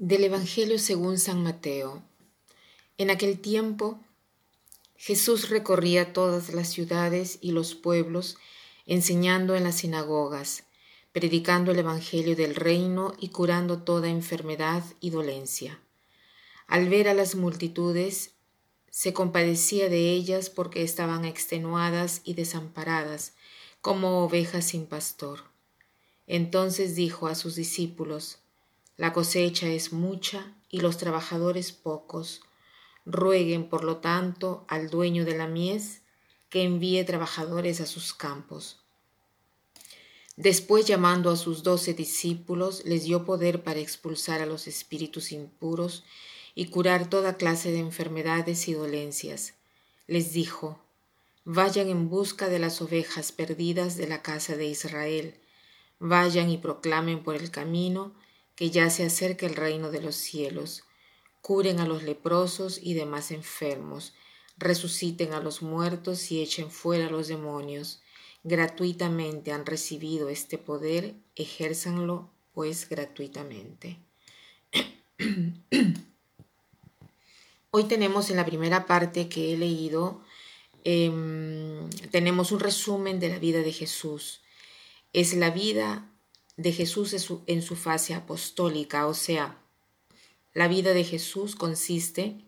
Del Evangelio según San Mateo. En aquel tiempo Jesús recorría todas las ciudades y los pueblos, enseñando en las sinagogas, predicando el Evangelio del reino y curando toda enfermedad y dolencia. Al ver a las multitudes, se compadecía de ellas porque estaban extenuadas y desamparadas, como ovejas sin pastor. Entonces dijo a sus discípulos, La cosecha es mucha y los trabajadores pocos. Rueguen, por lo tanto, al dueño de la mies que envíe trabajadores a sus campos. Después, llamando a sus doce discípulos, les dio poder para expulsar a los espíritus impuros y curar toda clase de enfermedades y dolencias. Les dijo, Vayan en busca de las ovejas perdidas de la casa de Israel. Vayan y proclamen por el camino que ya se acerca el reino de los cielos. Curen a los leprosos y demás enfermos. Resuciten a los muertos y echen fuera a los demonios. Gratuitamente han recibido este poder, ejérzanlo pues gratuitamente. Hoy tenemos en la primera parte que he leído, em, tenemos un resumen de la vida de Jesús. Es la vida de Jesús en su, fase apostólica, o sea, la vida de Jesús consiste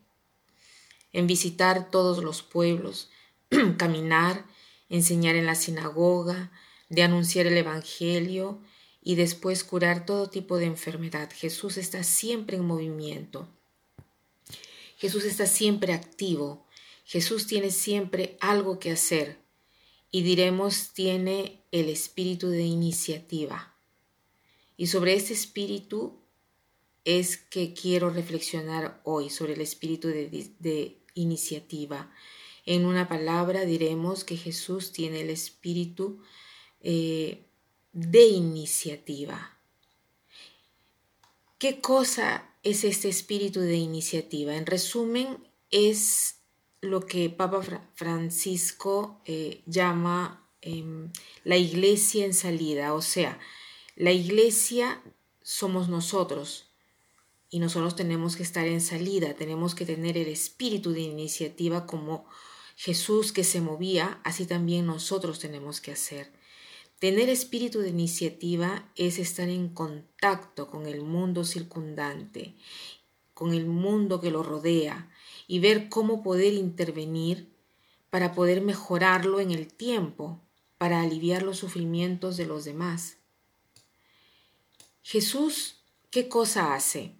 en visitar todos los pueblos, caminar, enseñar en la sinagoga, de anunciar el Evangelio y después curar todo tipo de enfermedad. Jesús está siempre en movimiento. Jesús está siempre activo, Jesús tiene siempre algo que hacer y diremos tiene el espíritu de iniciativa. Y sobre este espíritu es que quiero reflexionar hoy, sobre el espíritu de, iniciativa. En una palabra diremos que Jesús tiene el espíritu eh, de iniciativa. ¿Qué cosa es este espíritu de iniciativa. En resumen, es lo que Papa Francisco eh, llama em, la iglesia en salida, o sea, la iglesia somos nosotros y nosotros tenemos que estar en salida, tenemos que tener el espíritu de iniciativa como Jesús que se movía, así también nosotros tenemos que hacer. Tener espíritu de iniciativa es estar en contacto con el mundo circundante, con el mundo que lo rodea y ver cómo poder intervenir para poder mejorarlo en el tiempo, para aliviar los sufrimientos de los demás. Jesús, ¿qué cosa hace?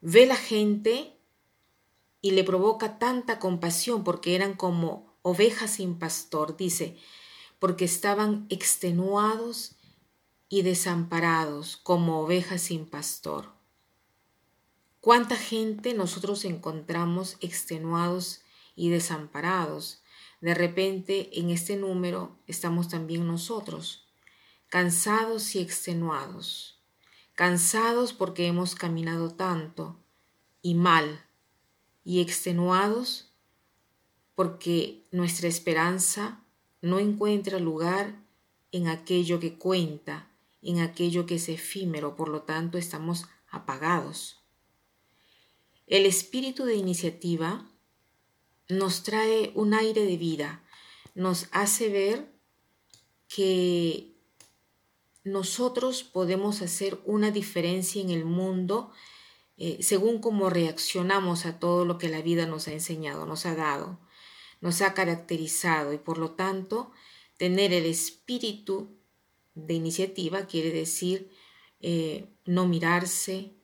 Ve la gente y le provoca tanta compasión porque eran como ovejas sin pastor. Dice, porque estaban extenuados y desamparados como ovejas sin pastor. ¿Cuánta gente nosotros encontramos extenuados y desamparados? De repente en este número estamos también nosotros, cansados y extenuados, cansados porque hemos caminado tanto y mal, y extenuados porque nuestra esperanza no encuentra lugar en aquello que cuenta, en aquello que es efímero, por lo tanto estamos apagados. El espíritu de iniciativa nos trae un aire de vida, nos hace ver que nosotros podemos hacer una diferencia en el mundo eh, según cómo reaccionamos a todo lo que la vida nos ha enseñado, nos ha dado nos ha caracterizado y por lo tanto tener el espíritu de iniciativa quiere decir eh, no mirarse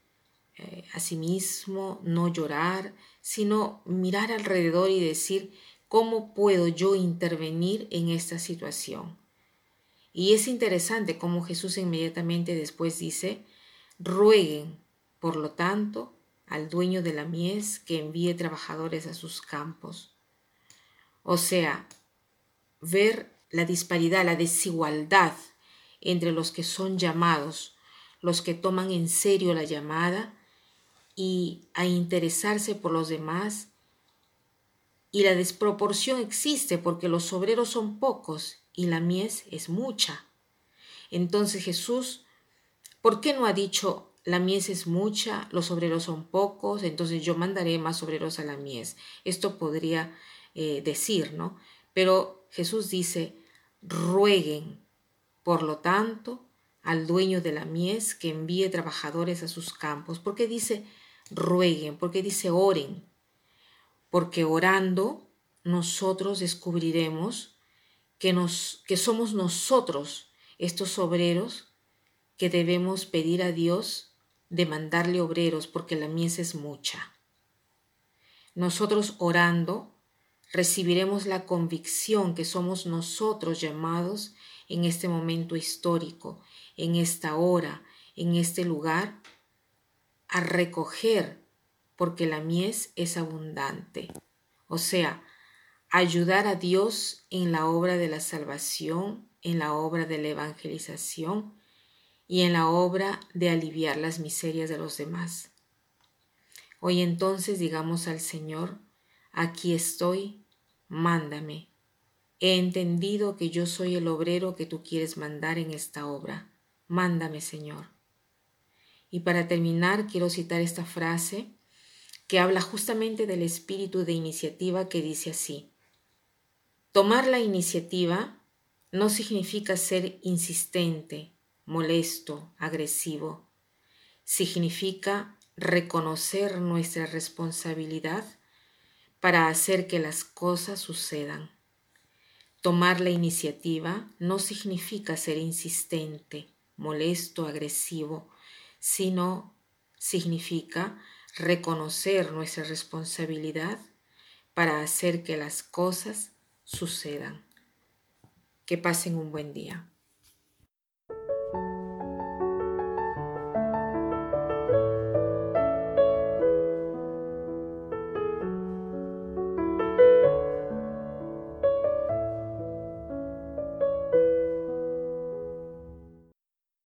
eh, a sí mismo, no llorar, sino mirar alrededor y decir cómo puedo yo intervenir en esta situación. Y es interesante cómo Jesús inmediatamente después dice, rueguen, por lo tanto, al dueño de la mies que envíe trabajadores a sus campos. O sea, ver la disparidad, la desigualdad entre los que son llamados, los que toman en serio la llamada y a interesarse por los demás. Y la desproporción existe porque los obreros son pocos y la mies es mucha. Entonces Jesús, ¿por qué no ha dicho la mies es mucha, los obreros son pocos, entonces yo mandaré más obreros a la mies. Esto podría eh, decir, ¿no? Pero Jesús dice, rueguen, por lo tanto, al dueño de la mies que envíe trabajadores a sus campos. ¿Por qué dice rueguen? ¿Por qué dice oren? Porque orando nosotros descubriremos que, somos nosotros estos obreros que debemos pedir a Dios de mandarle obreros porque la mies es mucha. Nosotros orando recibiremos la convicción que somos nosotros llamados en este momento histórico, en esta hora, en este lugar, a recoger porque la mies es abundante. O sea, ayudar a Dios en la obra de la salvación, en la obra de la evangelización y en la obra de aliviar las miserias de los demás. Hoy entonces digamos al Señor, aquí estoy, mándame. He entendido que yo soy el obrero que tú quieres mandar en esta obra. Mándame, Señor. Y para terminar, quiero citar esta frase que habla justamente del espíritu de iniciativa que dice así. Tomar la iniciativa no significa ser insistente, molesto, agresivo. Significa reconocer nuestra responsabilidad para hacer que las cosas sucedan. Tomar la iniciativa no significa ser insistente, molesto, agresivo, sino significa reconocer nuestra responsabilidad para hacer que las cosas sucedan. Que pasen un buen día.